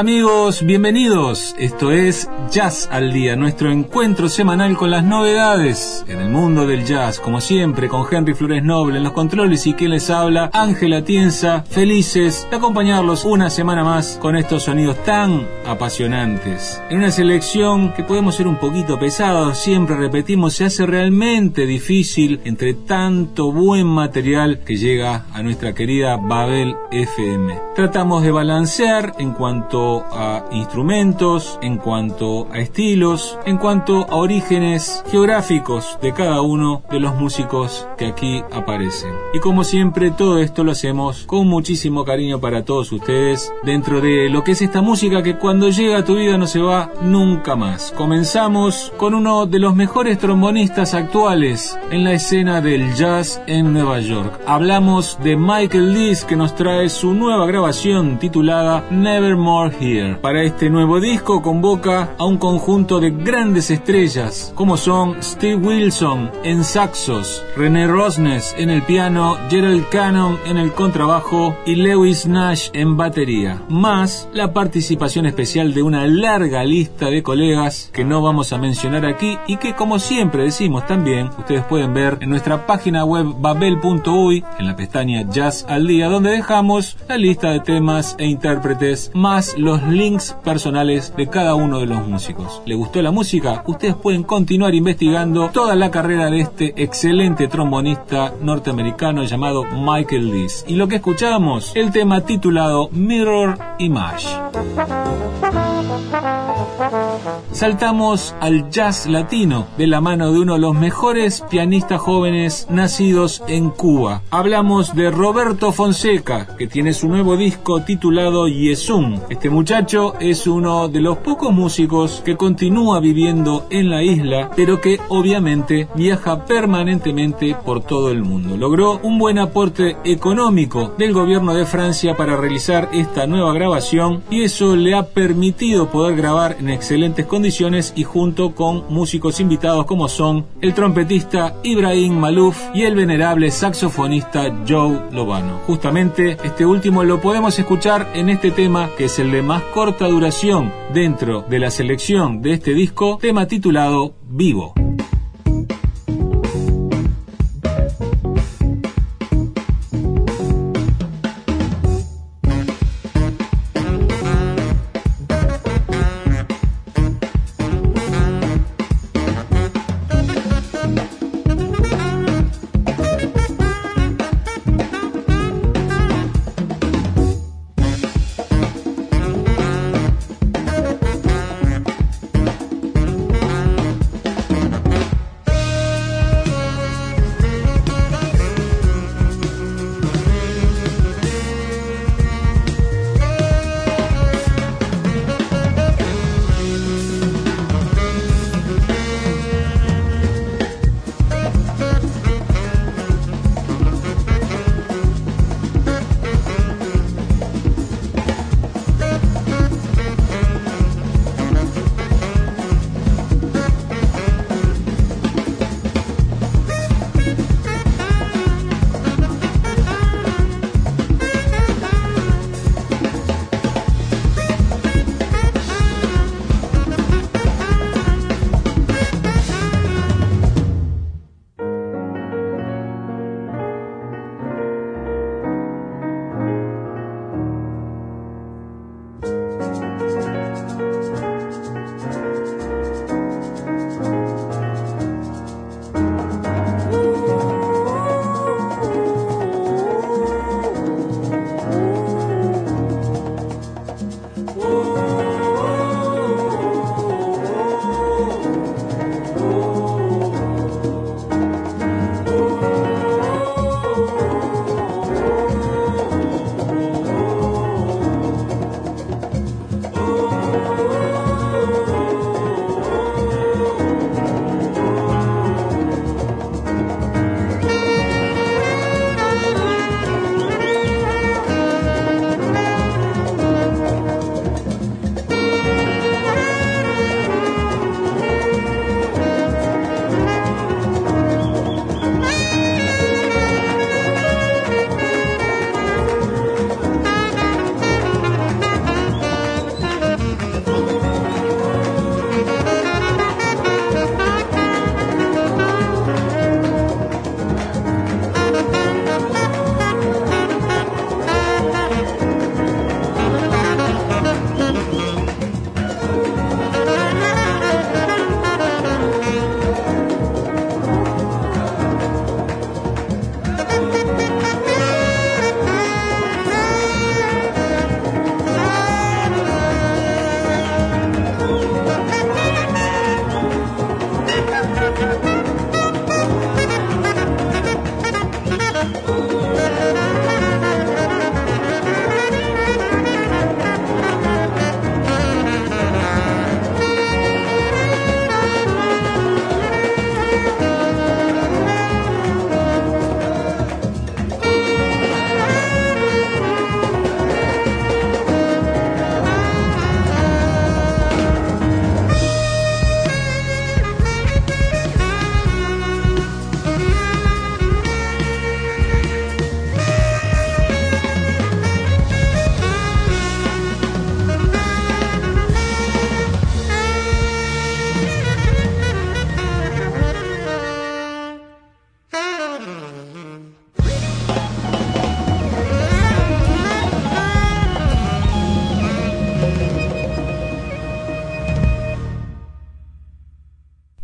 Amigos, bienvenidos. Esto es Jazz al Día, nuestro encuentro semanal con las novedades en el mundo del jazz. Como siempre, con Henry Flores Noble en los controles y quien les habla, Ángela Tienza, felices de acompañarlos una semana más con estos sonidos tan apasionantes. En una selección que podemos ser un poquito pesados, siempre repetimos, se hace realmente difícil entre tanto buen material que llega a nuestra querida Babel FM. Tratamos de balancear en cuanto a instrumentos, en cuanto a estilos, en cuanto a orígenes geográficos de cada uno de los músicos que aquí aparecen. Y como siempre, todo esto lo hacemos con muchísimo cariño para todos ustedes dentro de lo que es esta música que cuando llega a tu vida no se va nunca más. Comenzamos con uno de los mejores trombonistas actuales en la escena del jazz en Nueva York. Hablamos de Michael Lees que nos trae su nueva grabación titulada Nevermore Para este nuevo disco convoca a un conjunto de grandes estrellas como son Steve Wilson en saxos, René Rosnes en el piano, Gerald Cannon en el contrabajo y Lewis Nash en batería, más la participación especial de una larga lista de colegas que no vamos a mencionar aquí y que como siempre decimos también ustedes pueden ver en nuestra página web babel.uy en la pestaña Jazz al día donde dejamos la lista de temas e intérpretes más los links personales de cada uno de los músicos. ¿Le gustó la música? Ustedes pueden continuar investigando toda la carrera de este excelente trombonista norteamericano llamado Michael Lees. Y lo que escuchamos, el tema titulado Mirror Image. Saltamos al jazz latino de la mano de uno de los mejores pianistas jóvenes nacidos en Cuba. Hablamos de Roberto Fonseca, que tiene su nuevo disco titulado Yesum. Este muchacho es uno de los pocos músicos que continúa viviendo en la isla, pero que obviamente viaja permanentemente por todo el mundo. Logró un buen aporte económico del gobierno de Francia para realizar esta nueva grabación y eso le ha permitido poder grabar en excelentes condiciones y junto con músicos invitados como son el trompetista Ibrahim Malouf y el venerable saxofonista Joe Lobano. Justamente este último lo podemos escuchar en este tema que es el de más corta duración dentro de la selección de este disco, tema titulado Vivo. Thank you.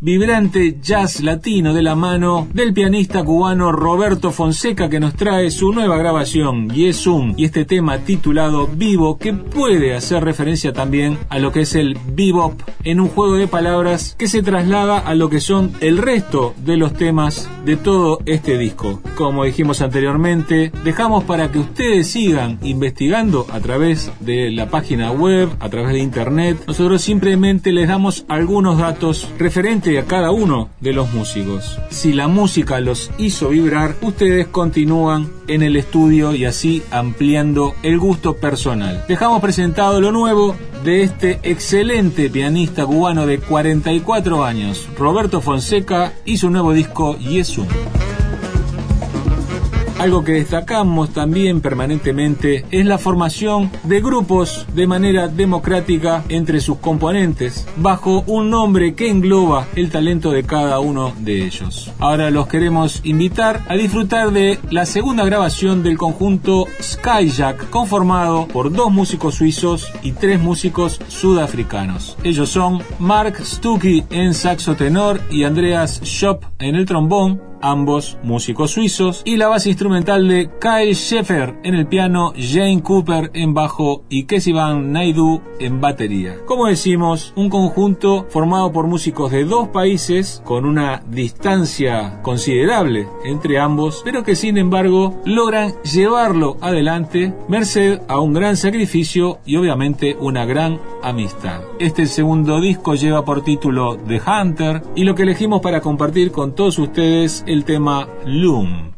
Vibrante jazz latino de la mano del pianista cubano Roberto Fonseca que nos trae su nueva grabación Yesum y este tema titulado Vivo que puede hacer referencia también a lo que es el bebop en un juego de palabras que se traslada a lo que son el resto de los temas de todo este disco. Como dijimos anteriormente, dejamos para que ustedes sigan investigando a través de la página web, a través de internet. Nosotros simplemente les damos algunos datos a cada uno de los músicos. Si la música los hizo vibrar, ustedes continúan en el estudio y así ampliando el gusto personal. Dejamos presentado lo nuevo de este excelente pianista cubano de 44 años, Roberto Fonseca, y su nuevo disco Yesum. Algo que destacamos también permanentemente es la formación de grupos de manera democrática entre sus componentes, bajo un nombre que engloba el talento de cada uno de ellos. Ahora los queremos invitar a disfrutar de la segunda grabación del conjunto Skyjack, conformado por dos músicos suizos y tres músicos sudafricanos. Ellos son Mark Stuckey en saxo tenor y Andreas Schopp en el trombón, ambos músicos suizos, y la base instrumental de Kyle Sheffer en el piano, Jane Cooper en bajo y Kesivan Naidu en batería. Como decimos, un conjunto formado por músicos de dos países con una distancia considerable entre ambos, pero que sin embargo logran llevarlo adelante merced a un gran sacrificio y obviamente una gran amistad. Este segundo disco lleva por título The Hunter y lo que elegimos para compartir con todos ustedes el tema Loom.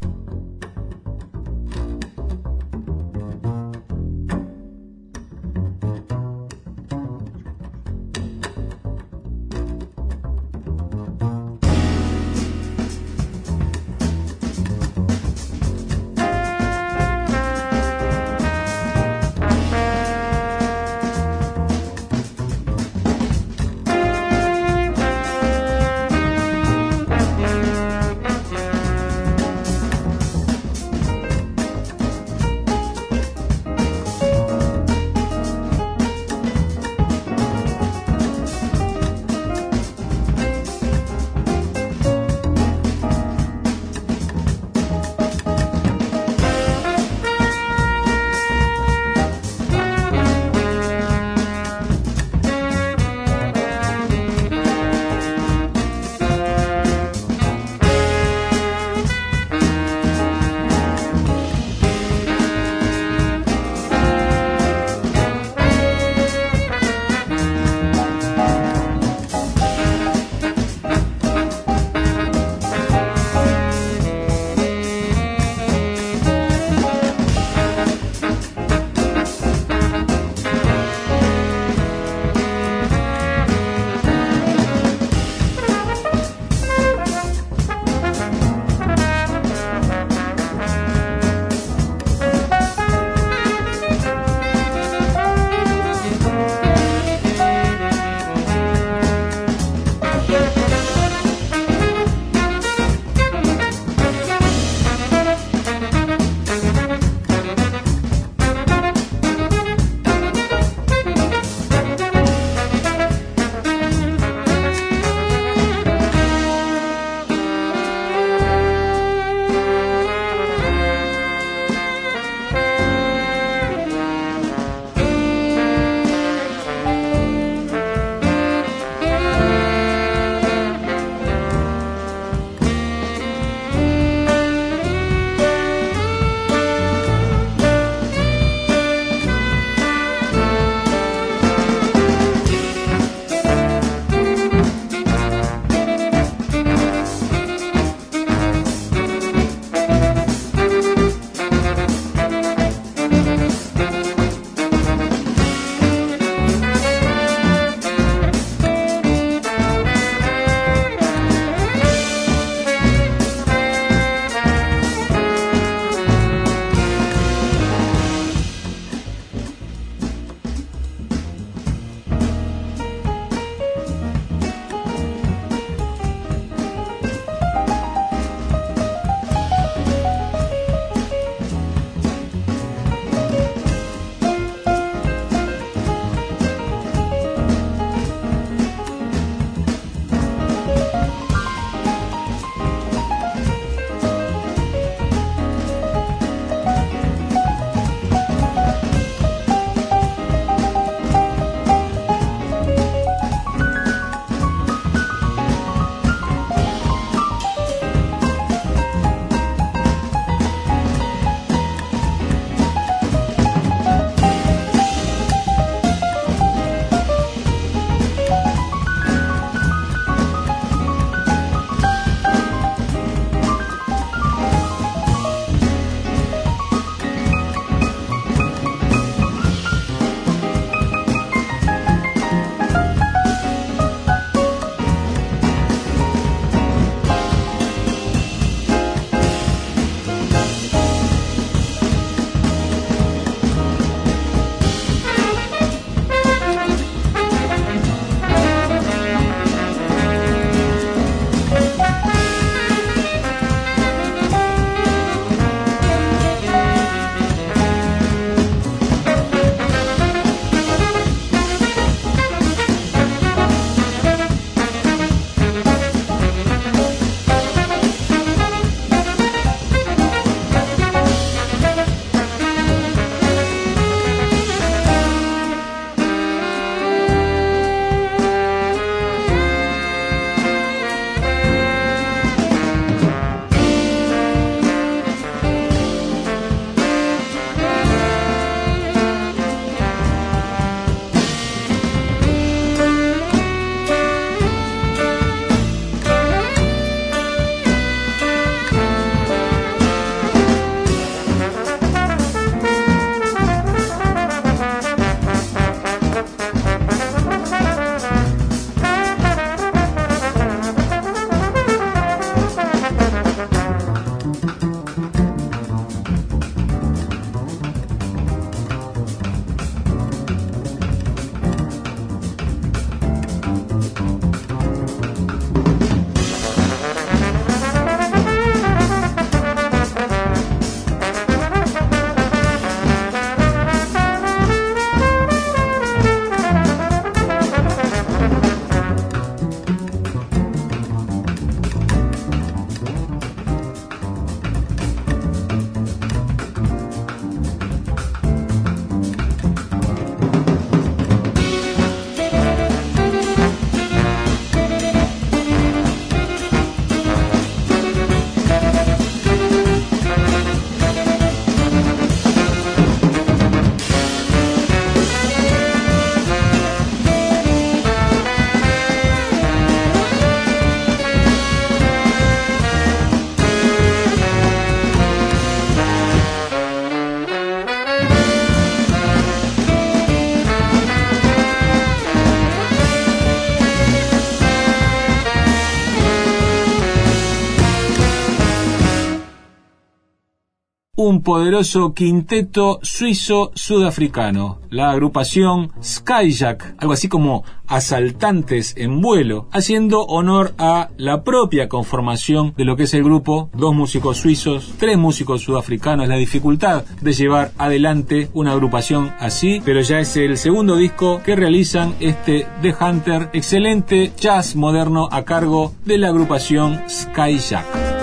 Un poderoso quinteto suizo-sudafricano, la agrupación Skyjack, algo así como asaltantes en vuelo, haciendo honor a la propia conformación de lo que es el grupo, dos músicos suizos, tres músicos sudafricanos, la dificultad de llevar adelante una agrupación así, pero ya es el segundo disco que realizan este The Hunter, excelente jazz moderno a cargo de la agrupación Skyjack.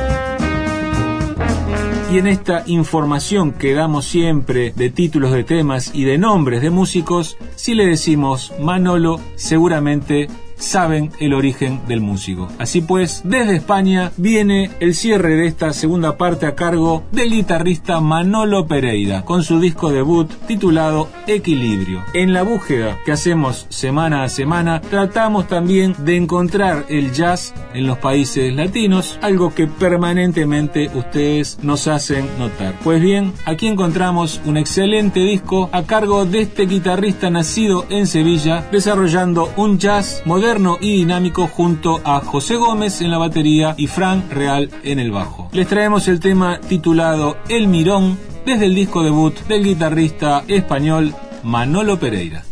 Y en esta información que damos siempre de títulos de temas y de nombres de músicos, si le decimos Manolo, seguramente saben el origen del músico. Así pues, desde España viene el cierre de esta segunda parte a cargo del guitarrista Manolo Pereira, con su disco debut titulado Equilibrio. En la búsqueda que hacemos semana a semana, tratamos también de encontrar el jazz en los países latinos, algo que permanentemente ustedes nos hacen notar. Pues bien, aquí encontramos un excelente disco a cargo de este guitarrista nacido en Sevilla, desarrollando un jazz moderno y dinámico junto a José Gómez en la batería y Frank Real en el bajo. Les traemos el tema titulado El Mirón desde el disco debut del guitarrista español Manolo Pereira.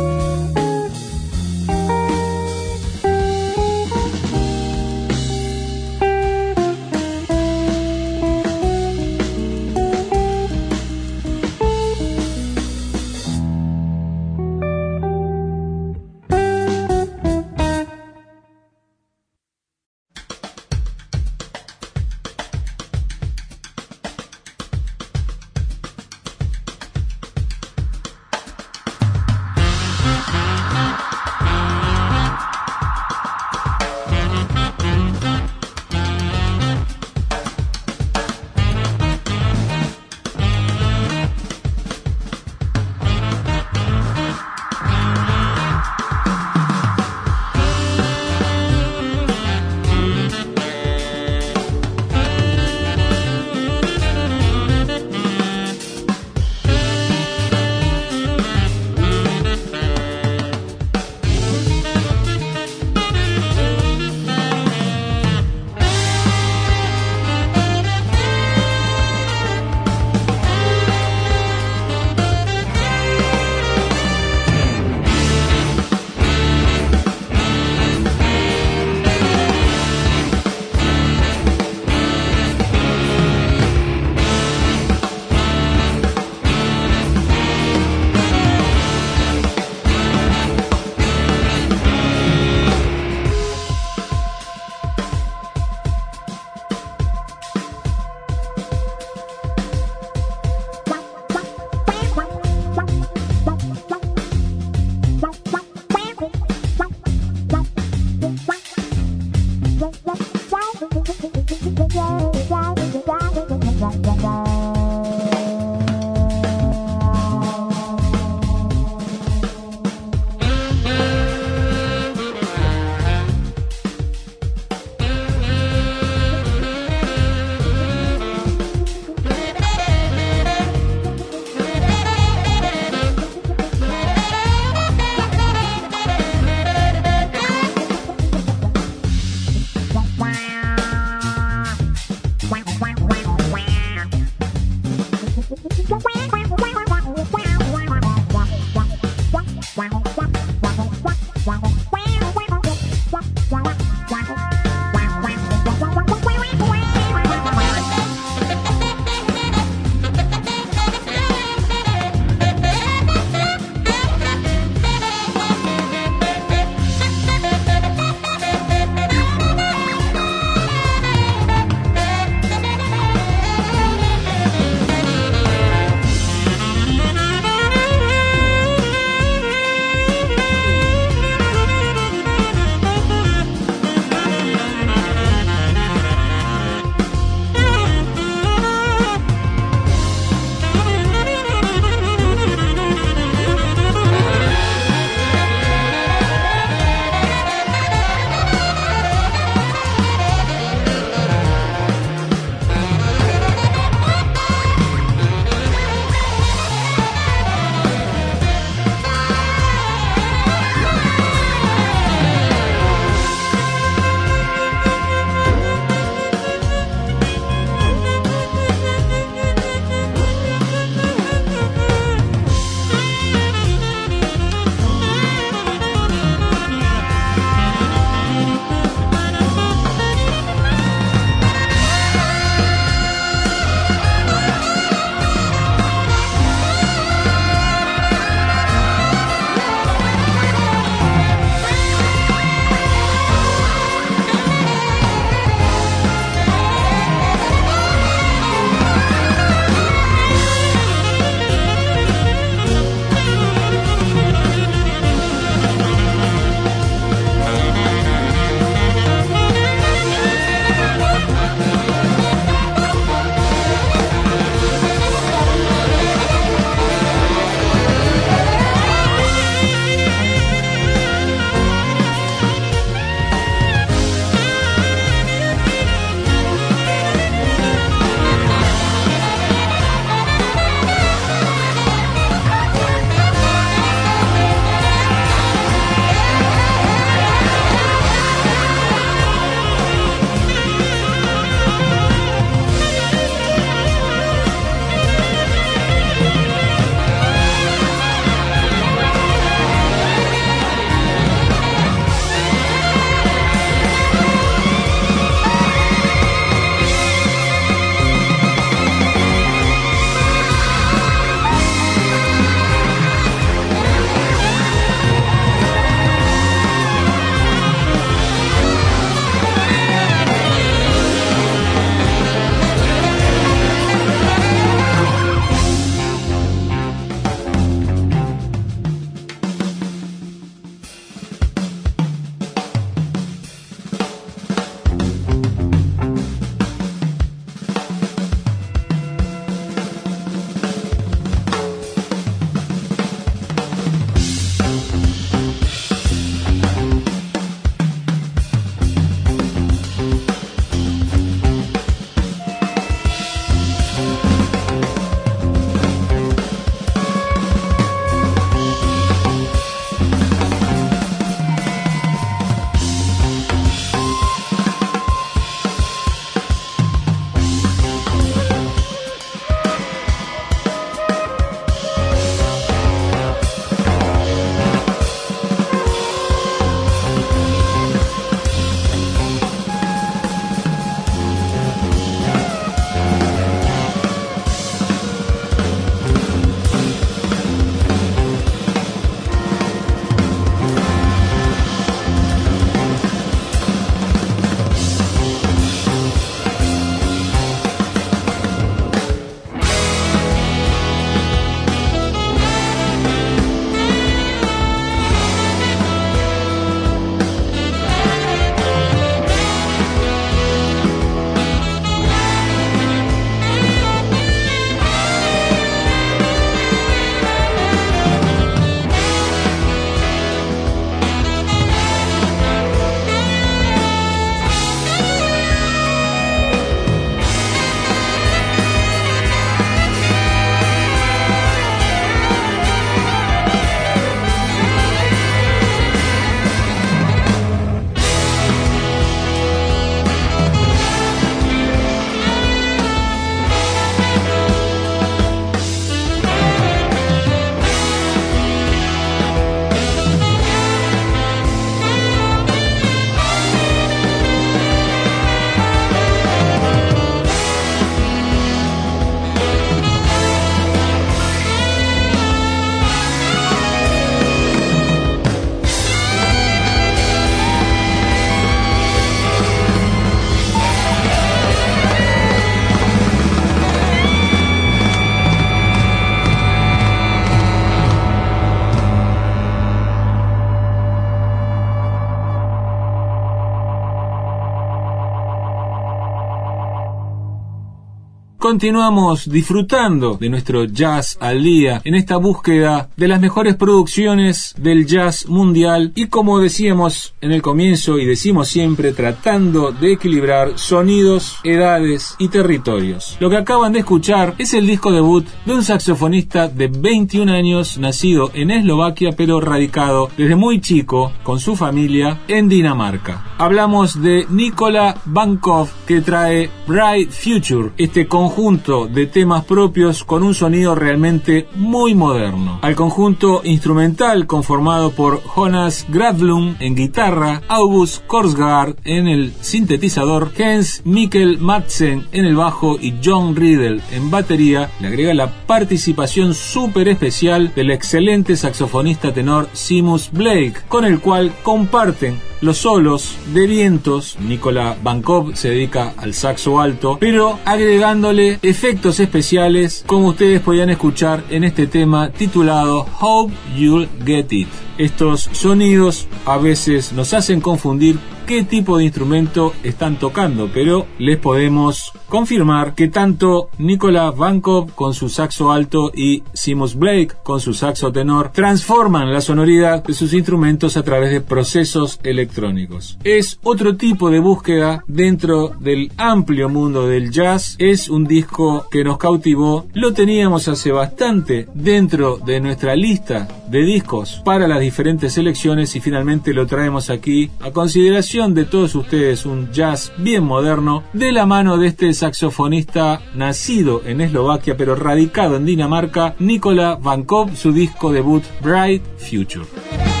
Continuamos disfrutando de nuestro jazz al día en esta búsqueda de las mejores producciones del jazz mundial y como decíamos en el comienzo y decimos siempre tratando de equilibrar sonidos, edades y territorios. Lo que acaban de escuchar es el disco debut de un saxofonista de 21 años nacido en Eslovaquia pero radicado desde muy chico con su familia en Dinamarca. Hablamos de Nikola Bankov que trae Bright Future, este conjunto de temas propios con un sonido realmente muy moderno. Al conjunto instrumental conformado por Jonas Gradlund en guitarra, August Korsgaard en el sintetizador, Hans Mikkel Madsen en el bajo y John Riddle en batería, le agrega la participación súper especial del excelente saxofonista tenor Simus Blake, con el cual comparten los solos de vientos. Nicola Bankov se dedica al saxo alto, pero agregándole efectos especiales como ustedes podían escuchar en este tema titulado Hope You'll Get It. Estos sonidos a veces nos hacen confundir qué tipo de instrumento están tocando, pero les podemos confirmar que tanto Nicola Vankov con su saxo alto y Simus Blake con su saxo tenor transforman la sonoridad de sus instrumentos a través de procesos electrónicos. Es otro tipo de búsqueda dentro del amplio mundo del jazz, es un disco que nos cautivó, lo teníamos hace bastante dentro de nuestra lista de discos para las diferentes selecciones y finalmente lo traemos aquí a consideración de todos ustedes un jazz bien moderno de la mano de este saxofonista nacido en Eslovaquia pero radicado en Dinamarca, Nikola Vankov, su disco debut Bright Future.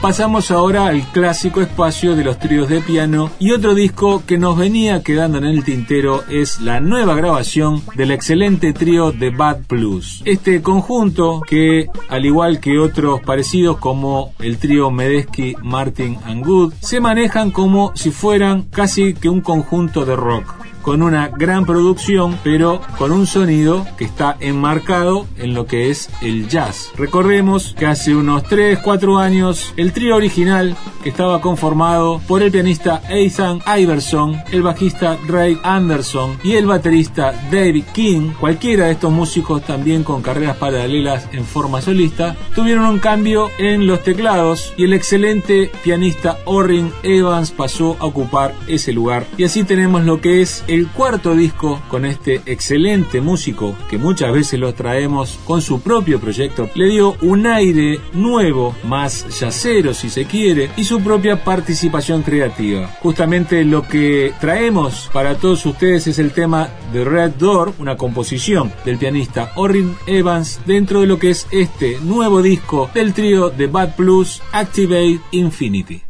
Pasamos ahora al clásico espacio de los tríos de piano y otro disco que nos venía quedando en el tintero es la nueva grabación del excelente trío de Bad Plus. Este conjunto que, al igual que otros parecidos como el trío Medesky, Martin and Good, se manejan como si fueran casi que un conjunto de rock con una gran producción, pero con un sonido que está enmarcado en lo que es el jazz. Recordemos que hace unos 3, 4 años el trío original que estaba conformado por el pianista Ethan Iverson, el bajista Ray Anderson y el baterista David King, cualquiera de estos músicos también con carreras paralelas en forma solista, tuvieron un cambio en los teclados y el excelente pianista Orrin Evans pasó a ocupar ese lugar. Y así tenemos lo que es cuarto disco con este excelente músico que muchas veces lo traemos con su propio proyecto, le dio un aire nuevo, más yacero si se quiere, y su propia participación creativa. Justamente lo que traemos para todos ustedes es el tema de Red Door, una composición del pianista Orrin Evans dentro de lo que es este nuevo disco del trío de Bad Plus Activate Infinity.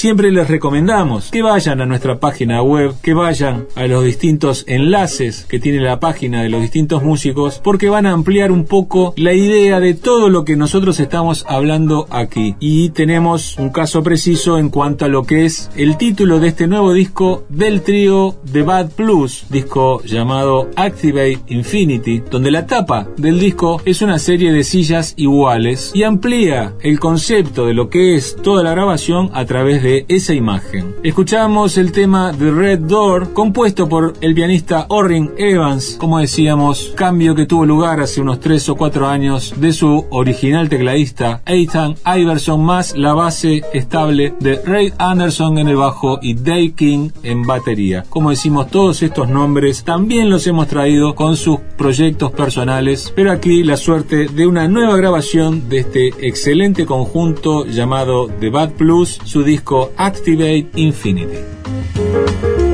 Siempre les recomendamos que vayan a nuestra página web, que vayan a los distintos enlaces que tiene la página de los distintos músicos, porque van a ampliar un poco la idea de todo lo que nosotros estamos hablando aquí. Y tenemos un caso preciso en cuanto a lo que es el título de este nuevo disco del trío The Bad Plus, disco llamado Activate Infinity, donde la tapa del disco es una serie de sillas iguales y amplía el concepto de lo que es toda la grabación a través de esa imagen. Escuchamos el tema The Red Door, compuesto por el pianista Orrin Evans, como decíamos, cambio que tuvo lugar hace unos 3 o 4 años de su original tecladista Ethan Iverson más la base estable de Ray Anderson en el bajo y Dave King en batería. Como decimos, todos estos nombres también los hemos traído con sus proyectos personales, pero aquí la suerte de una nueva grabación de este excelente conjunto llamado The Bad Plus, su disco Activate Infinity.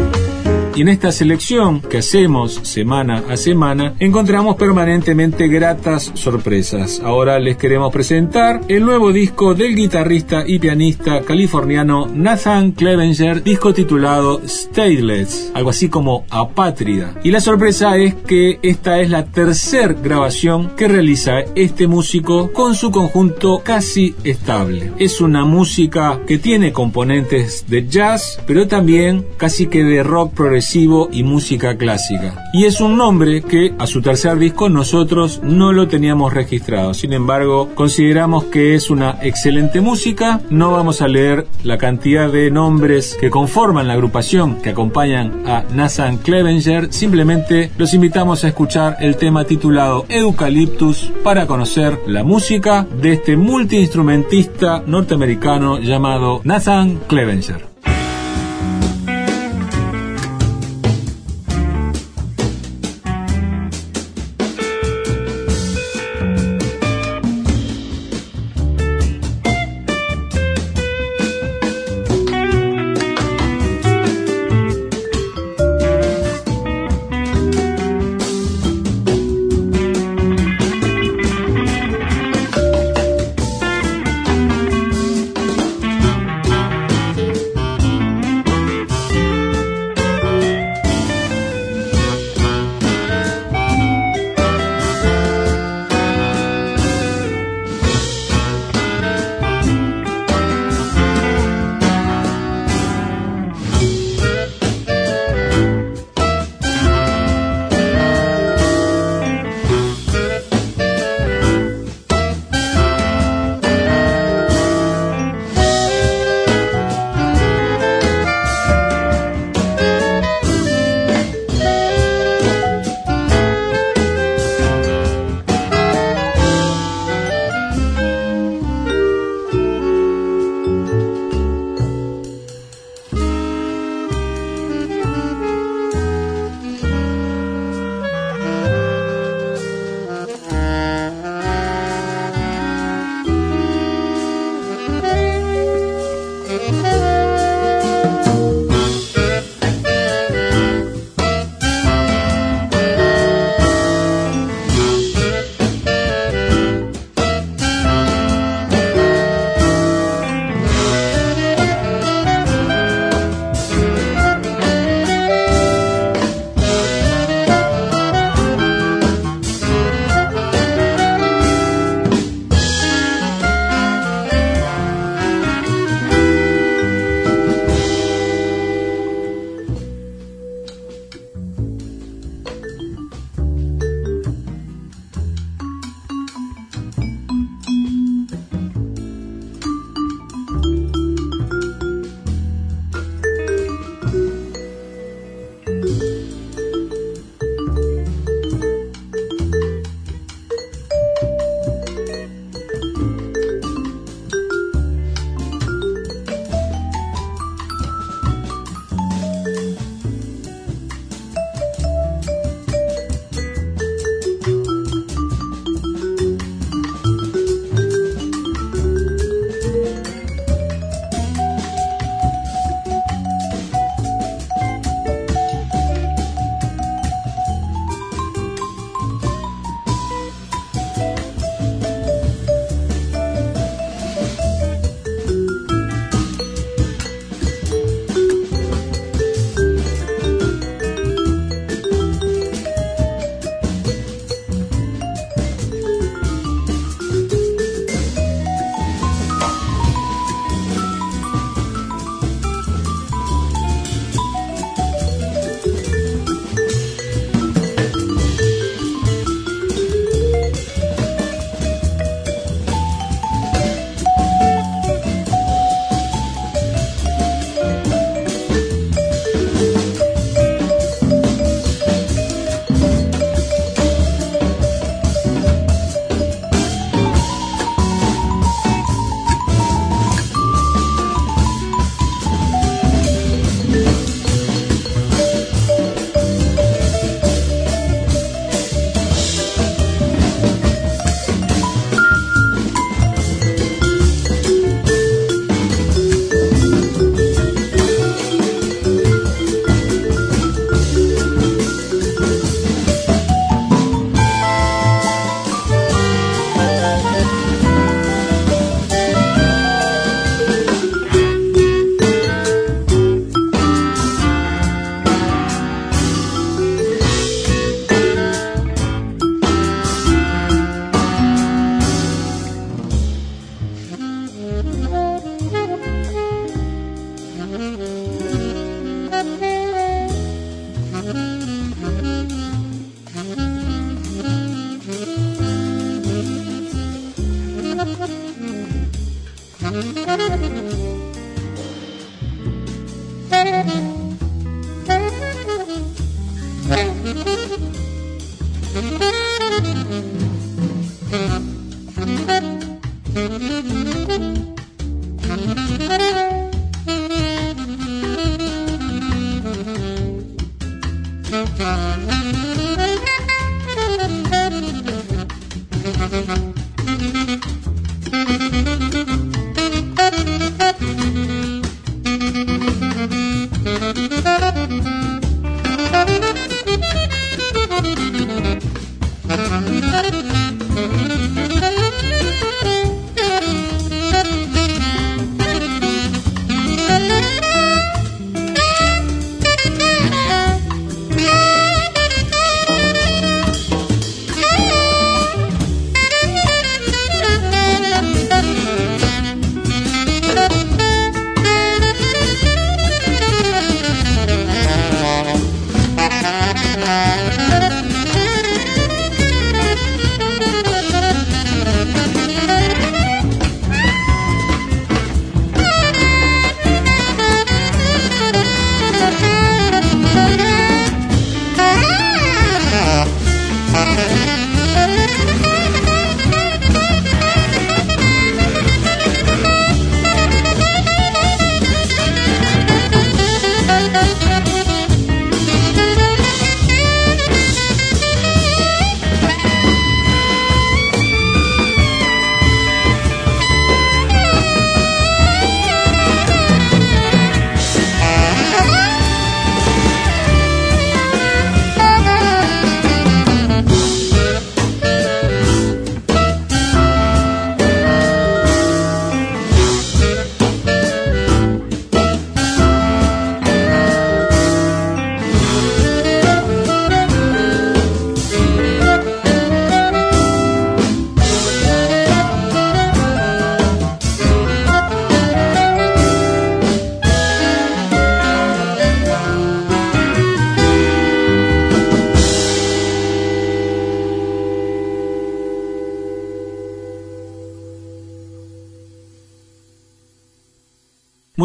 Y en esta selección que hacemos semana a semana, encontramos permanentemente gratas sorpresas. Ahora les queremos presentar el nuevo disco del guitarrista y pianista californiano Nathan Clevenger, disco titulado Stateless, algo así como Apátrida. Y la sorpresa es que esta es la tercera grabación que realiza este músico con su conjunto casi estable. Es una música que tiene componentes de jazz, pero también casi que de rock progresivo y música clásica. Y es un nombre que a su tercer disco nosotros no lo teníamos registrado. Sin embargo, consideramos que es una excelente música. No vamos a leer la cantidad de nombres que conforman la agrupación que acompañan a Nathan Clevenger. Simplemente los invitamos a escuchar el tema titulado Eucaliptus para conocer la música de este multiinstrumentista norteamericano llamado Nathan Clevenger.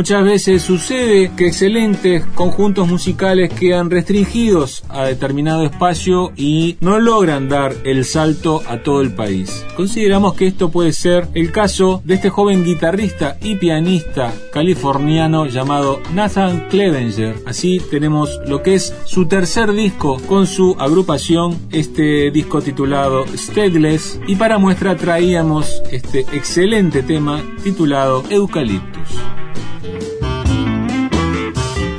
Muchas veces sucede que excelentes conjuntos musicales quedan restringidos a determinado espacio y no logran dar el salto a todo el país. Consideramos que esto puede ser el caso de este joven guitarrista y pianista californiano llamado Nathan Clevenger. Así tenemos lo que es su tercer disco con su agrupación, este disco titulado Stateless y para muestra traíamos este excelente tema titulado Eucaliptus.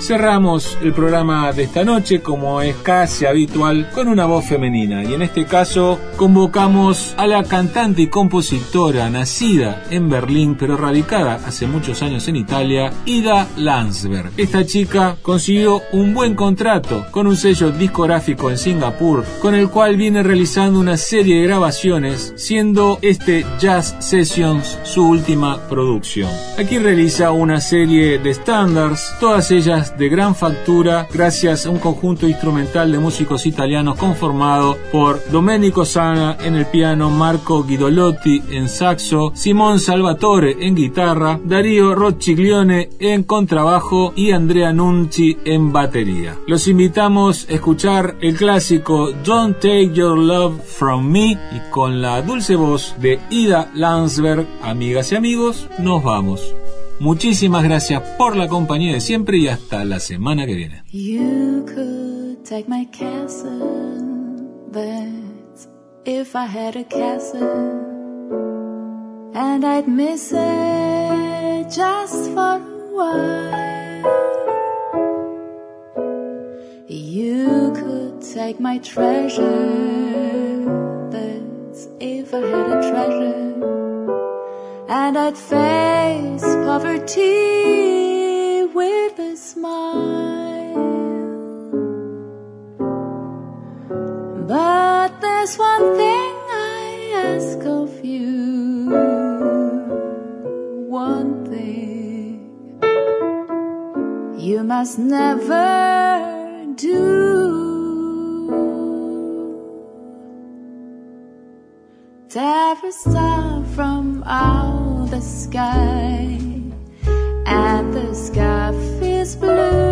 Cerramos el programa de esta noche, como es casi habitual, con una voz femenina. Y en este caso convocamos a la cantante y compositora nacida en Berlín, pero radicada hace muchos años en Italia, Ida Landsberg. Esta chica consiguió un buen contrato con un sello discográfico en Singapur, con el cual viene realizando una serie de grabaciones, siendo este Jazz Sessions su última producción. Aquí realiza una serie de standards, todas ellas de gran factura gracias a un conjunto instrumental de músicos italianos conformado por Domenico Sana en el piano, Marco Guidolotti en saxo, Simón Salvatore en guitarra, Darío Rocciglione en contrabajo y Andrea Nunci en batería. Los invitamos a escuchar el clásico Don't Take Your Love From Me y con la dulce voz de Ida Landsberg, amigas y amigos, nos vamos. Muchísimas gracias por la compañía de siempre y hasta la semana que viene. You could take my castle, but if I had a castle, and I'd miss it just for a while. You could take my treasure, but if I had a treasure, and I'd face poverty with a smile. But there's one thing I ask of you, one thing you must never do. A star from out the sky, and the sky feels blue.